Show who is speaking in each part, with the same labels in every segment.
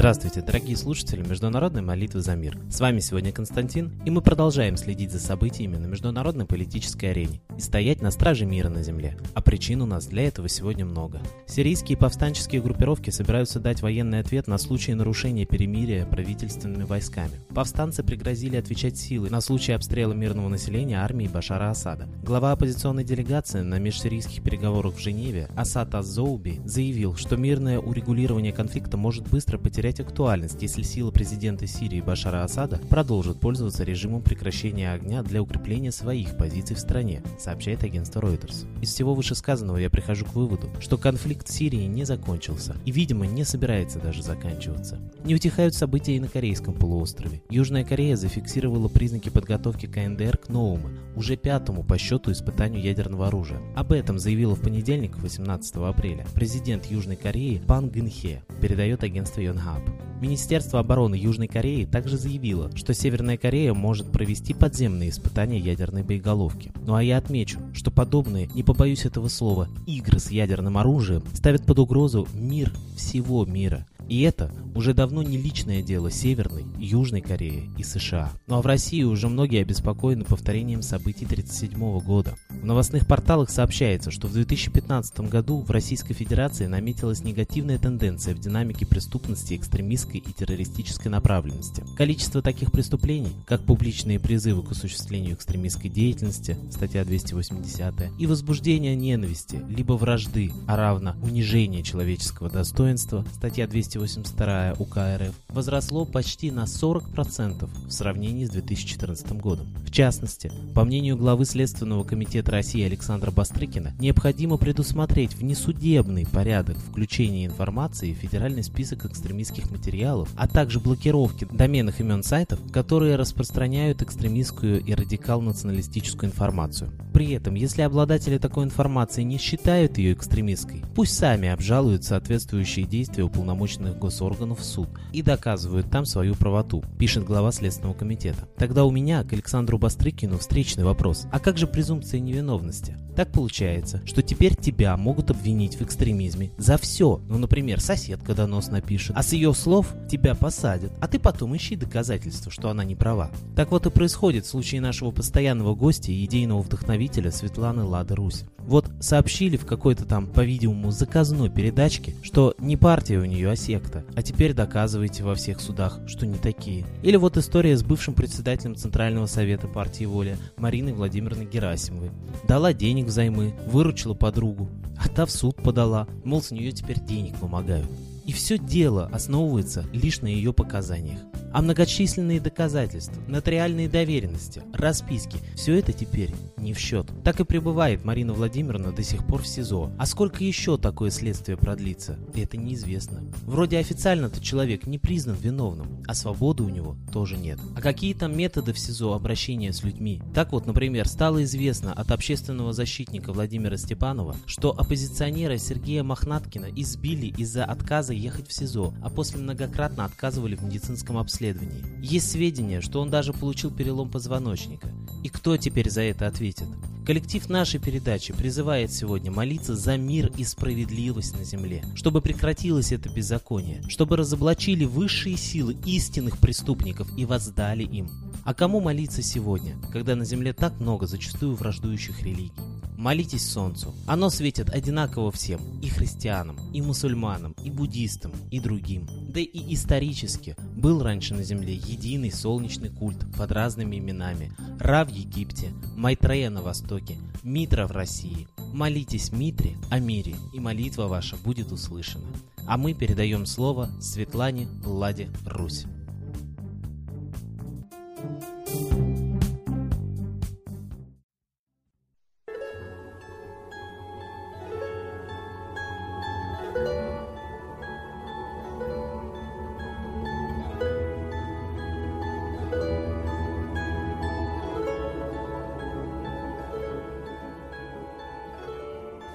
Speaker 1: Здравствуйте, дорогие слушатели Международной молитвы за мир. С вами сегодня Константин, и мы продолжаем следить за событиями на международной политической арене и стоять на страже мира на земле. А причин у нас для этого сегодня много. Сирийские повстанческие группировки собираются дать военный ответ на случай нарушения перемирия правительственными войсками. Повстанцы пригрозили отвечать силой на случай обстрела мирного населения армии Башара Асада. Глава оппозиционной делегации на межсирийских переговорах в Женеве Асад Азоуби заявил, что мирное урегулирование конфликта может быстро потерять потерять актуальность, если сила президента Сирии Башара Асада продолжит пользоваться режимом прекращения огня для укрепления своих позиций в стране, сообщает агентство Reuters. Из всего вышесказанного я прихожу к выводу, что конфликт в Сирии не закончился и, видимо, не собирается даже заканчиваться. Не утихают события и на Корейском полуострове. Южная Корея зафиксировала признаки подготовки КНДР к новому, уже пятому по счету испытанию ядерного оружия. Об этом заявила в понедельник, 18 апреля, президент Южной Кореи Пан Гынхе, передает агентство Йонхап. Хаб. Министерство обороны Южной Кореи также заявило, что Северная Корея может провести подземные испытания ядерной боеголовки. Ну а я отмечу, что подобные, не побоюсь этого слова, игры с ядерным оружием ставят под угрозу мир всего мира. И это уже давно не личное дело Северной, Южной Кореи и США. Ну а в России уже многие обеспокоены повторением событий 1937 года. В новостных порталах сообщается, что в 2015 году в Российской Федерации наметилась негативная тенденция в динамике преступности экстремистской и террористической направленности. Количество таких преступлений, как публичные призывы к осуществлению экстремистской деятельности, статья 280, и возбуждение ненависти, либо вражды, а равно унижение человеческого достоинства, статья 280, 282 УК РФ возросло почти на 40% в сравнении с 2014 годом. В частности, по мнению главы Следственного комитета России Александра Бастрыкина, необходимо предусмотреть внесудебный порядок включения информации в федеральный список экстремистских материалов, а также блокировки доменных имен сайтов, которые распространяют экстремистскую и радикал-националистическую информацию. При этом, если обладатели такой информации не считают ее экстремистской, пусть сами обжалуют соответствующие действия уполномоченных специальных госорганов в суд и доказывают там свою правоту, пишет глава Следственного комитета. Тогда у меня к Александру Бастрыкину встречный вопрос. А как же презумпция невиновности? Так получается, что теперь тебя могут обвинить в экстремизме за все. Ну, например, соседка донос напишет, а с ее слов тебя посадят, а ты потом ищи доказательства, что она не права. Так вот и происходит в случае нашего постоянного гостя и идейного вдохновителя Светланы Лады Русь. Вот сообщили в какой-то там, по-видимому, заказной передачке, что не партия у нее, а секта. А теперь доказывайте во всех судах, что не такие. Или вот история с бывшим председателем Центрального совета партии «Воля» Мариной Владимировной Герасимовой. Дала денег взаймы, выручила подругу, а та в суд подала, мол, с нее теперь денег вымогают. И все дело основывается лишь на ее показаниях. А многочисленные доказательства, нотариальные доверенности, расписки – все это теперь не в счет. Так и пребывает Марина Владимировна до сих пор в СИЗО. А сколько еще такое следствие продлится, это неизвестно. Вроде официально-то человек не признан виновным, а свободы у него тоже нет. А какие там методы в СИЗО обращения с людьми? Так вот, например, стало известно от общественного защитника Владимира Степанова, что оппозиционера Сергея Мохнаткина избили из-за отказа ехать в СИЗО, а после многократно отказывали в медицинском обследовании. Есть сведения, что он даже получил перелом позвоночника. И кто теперь за это ответит? Коллектив нашей передачи призывает сегодня молиться за мир и справедливость на земле, чтобы прекратилось это беззаконие, чтобы разоблачили высшие силы истинных преступников и воздали им. А кому молиться сегодня, когда на земле так много зачастую враждующих религий? Молитесь солнцу. Оно светит одинаково всем, и христианам, и мусульманам, и буддистам, и другим. Да и исторически был раньше на земле единый солнечный культ под разными именами. Ра в Египте, Майтрея на Востоке, Митра в России. Молитесь Митре о мире, и молитва ваша будет услышана. А мы передаем слово Светлане Владе Русь.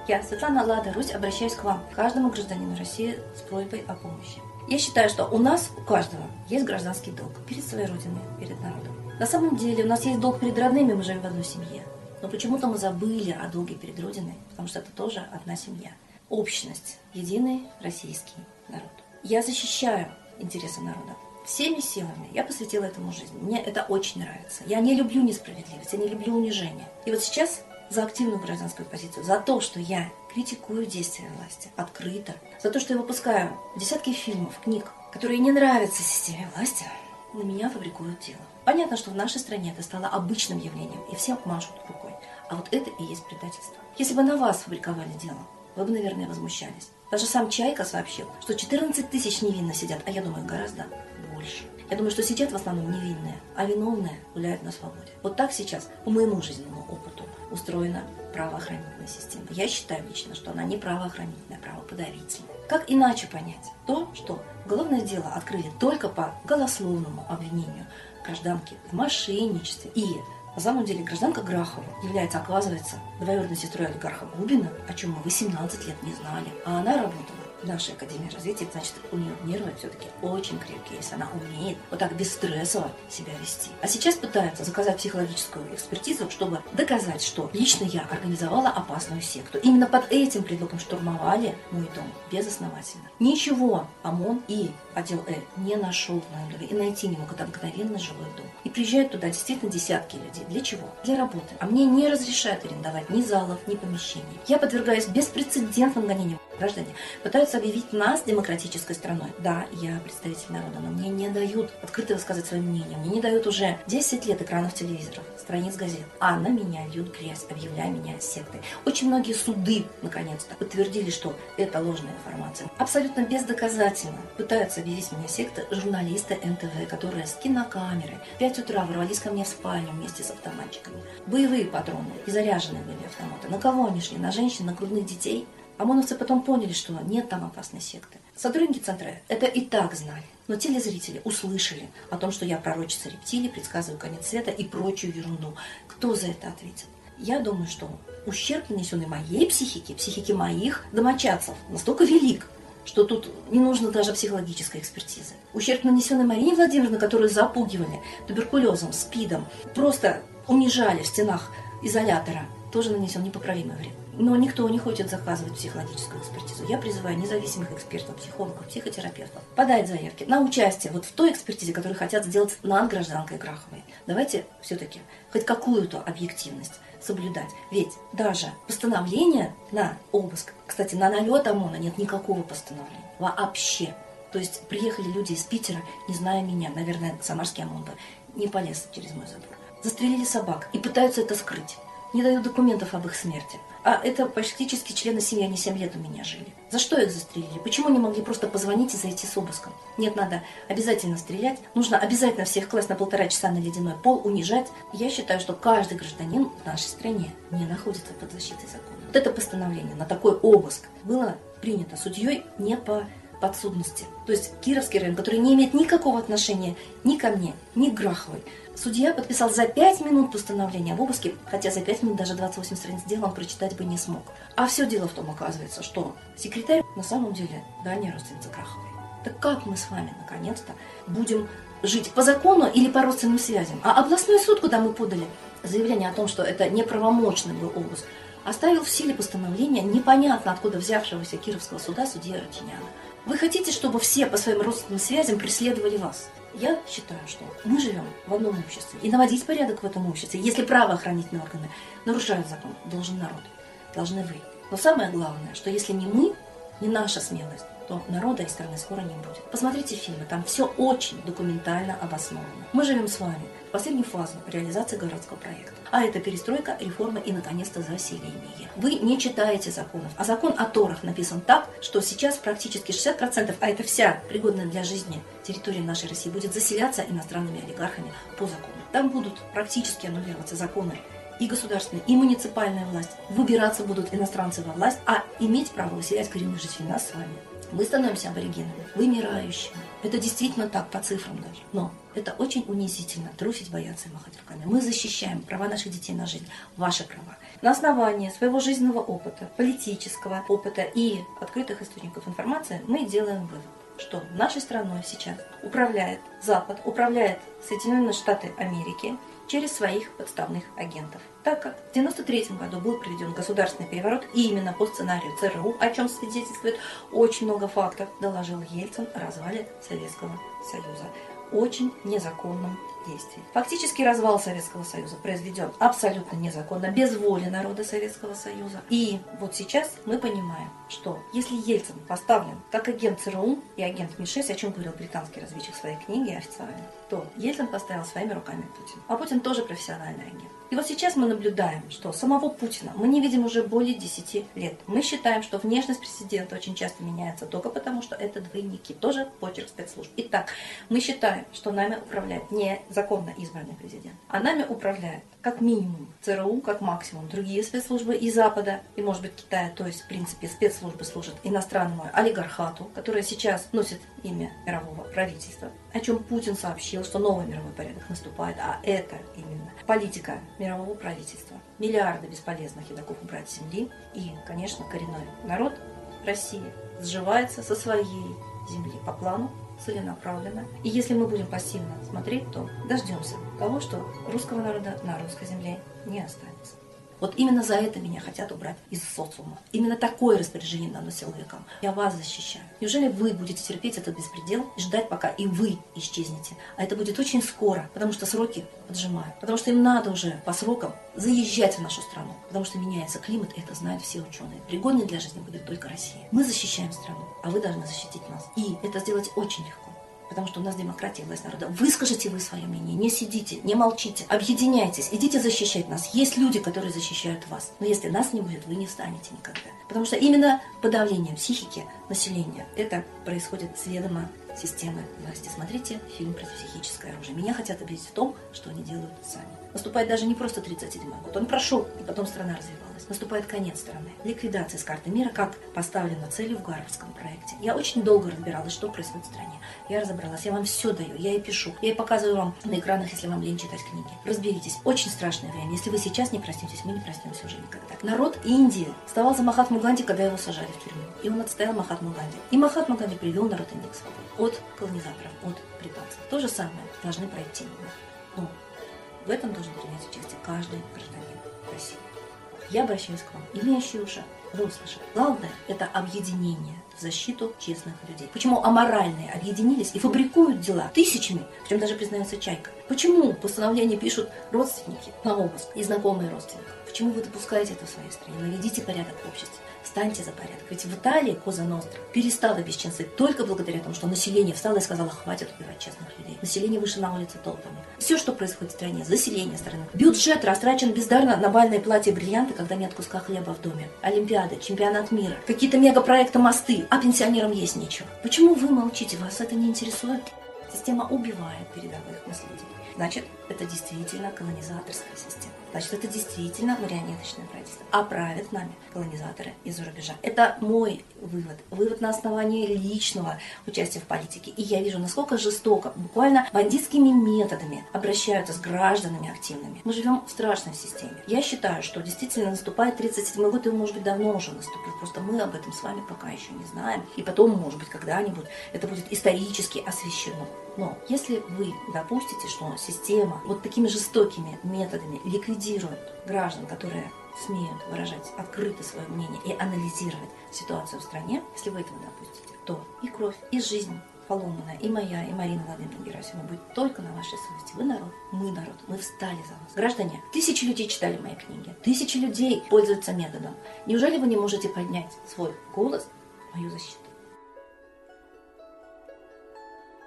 Speaker 2: Я, Светлана Лада Русь, обращаюсь к вам, каждому гражданину России с просьбой о помощи. Я считаю, что у нас, у каждого, есть гражданский долг перед своей родиной, перед народом. На самом деле у нас есть долг перед родными, мы живем в одной семье. Но почему-то мы забыли о долге перед Родиной, потому что это тоже одна семья. Общность, единый российский народ. Я защищаю интересы народа. Всеми силами я посвятила этому жизнь. Мне это очень нравится. Я не люблю несправедливость, я не люблю унижение. И вот сейчас за активную гражданскую позицию, за то, что я критикую действия власти открыто, за то, что я выпускаю десятки фильмов, книг, которые не нравятся системе власти, на меня фабрикуют дело. Понятно, что в нашей стране это стало обычным явлением, и всем машут рукой. А вот это и есть предательство. Если бы на вас фабриковали дело, вы бы, наверное, возмущались. Даже сам Чайка сообщил, что 14 тысяч невинно сидят, а я думаю, гораздо больше. Я думаю, что сидят в основном невинные, а виновные гуляют на свободе. Вот так сейчас, по моему жизненному опыту, устроена правоохранительная система. Я считаю лично, что она не правоохранительная, а правоподавительная. Как иначе понять то, что уголовное дело открыли только по голословному обвинению гражданки в мошенничестве и на самом деле гражданка Грахова является, оказывается, двоюродной сестрой олигарха Губина, о чем мы 18 лет не знали. А она работала в нашей Академии развития, значит, у нее нервы все-таки очень крепкие, если она умеет вот так бесстрессово себя вести. А сейчас пытаются заказать психологическую экспертизу, чтобы доказать, что лично я организовала опасную секту. Именно под этим предлогом штурмовали мой дом безосновательно. Ничего ОМОН и отдел Э не нашел в моем доме и найти не мог. Это обыкновенно жилой дом. И приезжают туда действительно десятки людей. Для чего? Для работы. А мне не разрешают арендовать ни залов, ни помещений. Я подвергаюсь беспрецедентным гонениям. Граждане пытаются объявить нас демократической страной. Да, я представитель народа, но мне не дают открыто высказать свое мнение. Мне не дают уже 10 лет экранов телевизоров, страниц газет. А на меня льют грязь, объявляя меня сектой. Очень многие суды, наконец-то, подтвердили, что это ложная информация. Абсолютно бездоказательно пытаются объявить меня сектой журналисты НТВ, которые с кинокамерой в 5 утра ворвались ко мне в спальню вместе с автоматчиками. Боевые патроны и заряженные были автоматы. На кого они шли? На женщин, на грудных детей? ОМОНовцы потом поняли, что нет там опасной секты. Сотрудники центра это и так знали. Но телезрители услышали о том, что я пророчица рептилий, предсказываю конец света и прочую ерунду. Кто за это ответит? Я думаю, что ущерб, нанесенный моей психике, психике моих домочадцев, настолько велик, что тут не нужно даже психологической экспертизы. Ущерб, нанесенный Марине Владимировне, которую запугивали туберкулезом, спидом, просто унижали в стенах изолятора, тоже нанесен непоправимый вред. Но никто не хочет заказывать психологическую экспертизу. Я призываю независимых экспертов, психологов, психотерапевтов подать заявки на участие вот в той экспертизе, которую хотят сделать над гражданкой Граховой. Давайте все-таки хоть какую-то объективность соблюдать. Ведь даже постановление на обыск, кстати, на налет ОМОНа нет никакого постановления. Вообще. То есть приехали люди из Питера, не зная меня, наверное, самарский ОМОН бы не полез через мой забор. Застрелили собак и пытаются это скрыть. Не дают документов об их смерти. А это практически члены семьи, они 7 лет у меня жили. За что их застрелили? Почему не могли просто позвонить и зайти с обыском? Нет, надо обязательно стрелять. Нужно обязательно всех класть на полтора часа на ледяной пол, унижать. Я считаю, что каждый гражданин в нашей стране не находится под защитой закона. Вот это постановление на такой обыск было принято судьей не по подсудности. То есть Кировский район, который не имеет никакого отношения ни ко мне, ни к Граховой. Судья подписал за 5 минут постановление об обыске, хотя за 5 минут даже 28 страниц дела он прочитать бы не смог. А все дело в том, оказывается, что секретарь на самом деле дальняя родственница Граховой. Так как мы с вами, наконец-то, будем жить по закону или по родственным связям? А областной суд, куда мы подали заявление о том, что это неправомочный был обыск, оставил в силе постановления непонятно откуда взявшегося Кировского суда судья Рутиняна. Вы хотите, чтобы все по своим родственным связям преследовали вас? Я считаю, что мы живем в одном обществе. И наводить порядок в этом обществе, если правоохранительные органы нарушают закон, должен народ, должны вы. Но самое главное, что если не мы, не наша смелость, то народа и страны скоро не будет. Посмотрите фильмы, там все очень документально обосновано. Мы живем с вами в последнюю фазу реализации городского проекта. А это перестройка, реформа и, наконец-то, заселение. Вы не читаете законов. А закон о Торах написан так, что сейчас практически 60%, а это вся пригодная для жизни территория нашей России, будет заселяться иностранными олигархами по закону. Там будут практически аннулироваться законы и государственная, и муниципальная власть. Выбираться будут иностранцы во власть, а иметь право выселять коренных жителей нас с вами. Мы становимся аборигенами, вымирающими. Это действительно так, по цифрам даже. Но это очень унизительно, трусить, бояться и махать руками. Мы защищаем права наших детей на жизнь, ваши права. На основании своего жизненного опыта, политического опыта и открытых источников информации мы делаем вывод что нашей страной сейчас управляет Запад, управляет Соединенные Штаты Америки через своих подставных агентов. так как в 1993 году был проведен государственный переворот и именно по сценарию ЦРУ, о чем свидетельствует очень много фактов, доложил Ельцин о развале Советского Союза очень незаконном действии. Фактически развал Советского Союза произведен абсолютно незаконно, без воли народа Советского Союза. И вот сейчас мы понимаем, что если Ельцин поставлен как агент ЦРУ и агент МИ-6, о чем говорил британский разведчик в своей книге официально, то Ельцин поставил своими руками Путин. А Путин тоже профессиональный агент. И вот сейчас мы наблюдаем, что самого Путина мы не видим уже более 10 лет. Мы считаем, что внешность президента очень часто меняется только потому, что это двойники. Тоже почерк спецслужб. Итак, мы считаем, что нами управляет не законно избранный президент, а нами управляет как минимум ЦРУ, как максимум другие спецслужбы и Запада, и может быть Китая, то есть в принципе спецслужбы служат иностранному олигархату, которое сейчас носит имя мирового правительства, о чем Путин сообщил, что новый мировой порядок наступает, а это именно политика мирового правительства. Миллиарды бесполезных едоков убрать с земли и, конечно, коренной народ России сживается со своей земли по плану целенаправленно. И если мы будем пассивно смотреть, то дождемся того, что русского народа на русской земле не останется. Вот именно за это меня хотят убрать из социума. Именно такое распоряжение дано силовикам. Я вас защищаю. Неужели вы будете терпеть этот беспредел и ждать, пока и вы исчезнете? А это будет очень скоро, потому что сроки поджимают. Потому что им надо уже по срокам заезжать в нашу страну. Потому что меняется климат, и это знают все ученые. Пригодной для жизни будет только Россия. Мы защищаем страну, а вы должны защитить нас. И это сделать очень легко потому что у нас демократия, власть народа. Выскажите вы свое мнение, не сидите, не молчите, объединяйтесь, идите защищать нас. Есть люди, которые защищают вас. Но если нас не будет, вы не встанете никогда. Потому что именно подавление психики населения, это происходит следомо системы власти. Смотрите фильм про психическое оружие. Меня хотят убедить в том, что они делают сами. Наступает даже не просто 37-й год, он прошел, и потом страна развивалась. Наступает конец страны. Ликвидация с карты мира, как поставлена целью в Гарвардском проекте. Я очень долго разбиралась, что происходит в стране. Я разобралась, я вам все даю, я и пишу. Я и показываю вам на экранах, если вам лень читать книги. Разберитесь. Очень страшное время. Если вы сейчас не проснетесь, мы не проснемся уже никогда. Народ Индии вставал за Махатму Ганди, когда его сажали в тюрьму. И он отстоял Махатму Ганди. И Махатма Ганди привел народ Индии к свободе от колонизаторов, от британцев. То же самое должны пройти мы. Но в этом должен принять участие каждый гражданин России. Я обращаюсь к вам, имеющие уши, вы. Главное – это объединение в защиту честных людей. Почему аморальные объединились и фабрикуют дела тысячами, в чем даже признается Чайка? Почему постановление пишут родственники на обыск и знакомые родственников? Почему вы допускаете это в своей стране? Наведите порядок в обществе встаньте за порядок. Ведь в Италии Коза Ностра перестала бесчинствовать только благодаря тому, что население встало и сказало, хватит убивать честных людей. Население вышло на улицы толпами. Все, что происходит в стране, заселение страны. Бюджет растрачен бездарно на бальные платья и бриллианты, когда нет куска хлеба в доме. Олимпиады, чемпионат мира, какие-то мегапроекты мосты, а пенсионерам есть нечего. Почему вы молчите? Вас это не интересует? Система убивает передовых наследий. Значит, это действительно колонизаторская система. Значит, это действительно марионеточное правительство. А правят нами колонизаторы из-за рубежа. Это мой вывод. Вывод на основании личного участия в политике. И я вижу, насколько жестоко, буквально бандитскими методами обращаются с гражданами активными. Мы живем в страшной системе. Я считаю, что действительно наступает 37 год, и он, может быть, давно уже наступил. Просто мы об этом с вами пока еще не знаем. И потом, может быть, когда-нибудь это будет исторически освещено. Но если вы допустите, что система вот такими жестокими методами ликвидирует граждан, которые смеют выражать открыто свое мнение и анализировать ситуацию в стране, если вы этого допустите, то и кровь, и жизнь поломанная, и моя, и Марина Владимировна Герасимова будет только на вашей совести. Вы народ, мы народ, мы встали за вас. Граждане, тысячи людей читали мои книги, тысячи людей пользуются методом. Неужели вы не можете поднять свой голос мою защиту?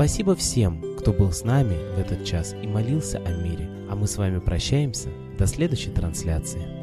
Speaker 1: Спасибо всем, кто был с нами в этот час и молился о мире. А мы с вами прощаемся. До следующей трансляции.